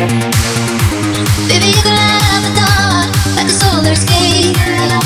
Baby, you can light up the dark like a solar skate.